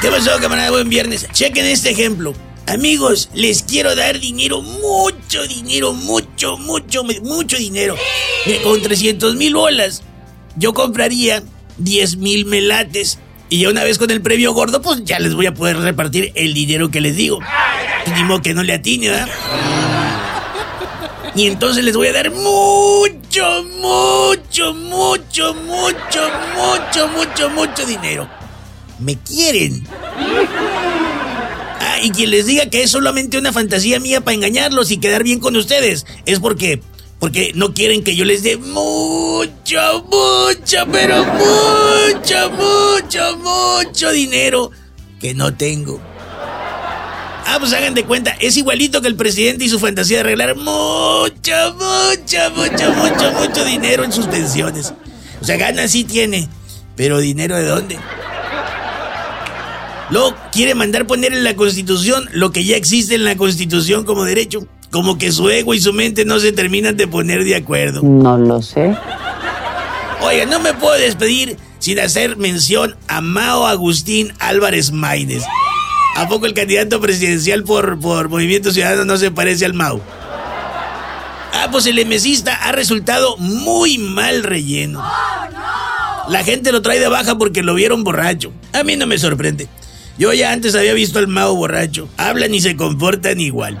¿Qué pasó, camarada? Buen viernes. Chequen este ejemplo. Amigos, les quiero dar dinero, mucho dinero, mucho, mucho, mucho dinero. Con 300 mil bolas, yo compraría 10 mil melates. Y ya una vez con el premio gordo, pues ya les voy a poder repartir el dinero que les digo. Ni que no le atine, ¿verdad? Y entonces les voy a dar mucho, mucho, mucho, mucho, mucho, mucho, mucho dinero. ¿Me quieren? Ah, y quien les diga que es solamente una fantasía mía para engañarlos y quedar bien con ustedes, es porque, porque no quieren que yo les dé mucho, mucho, pero mucho, mucho, mucho dinero que no tengo. Ah, pues hagan de cuenta, es igualito que el presidente y su fantasía de arreglar mucho, mucho, mucho, mucho, mucho dinero en sus pensiones. O sea, gana sí tiene, pero dinero de dónde? Luego quiere mandar poner en la constitución lo que ya existe en la constitución como derecho. Como que su ego y su mente no se terminan de poner de acuerdo. No lo sé. Oiga, no me puedo despedir sin hacer mención a Mao Agustín Álvarez Maínez. ¿A poco el candidato presidencial por, por Movimiento Ciudadano no se parece al Mau? Ah, pues el emesista ha resultado muy mal relleno. La gente lo trae de baja porque lo vieron borracho. A mí no me sorprende. Yo ya antes había visto al Mao borracho. Hablan y se comportan igual.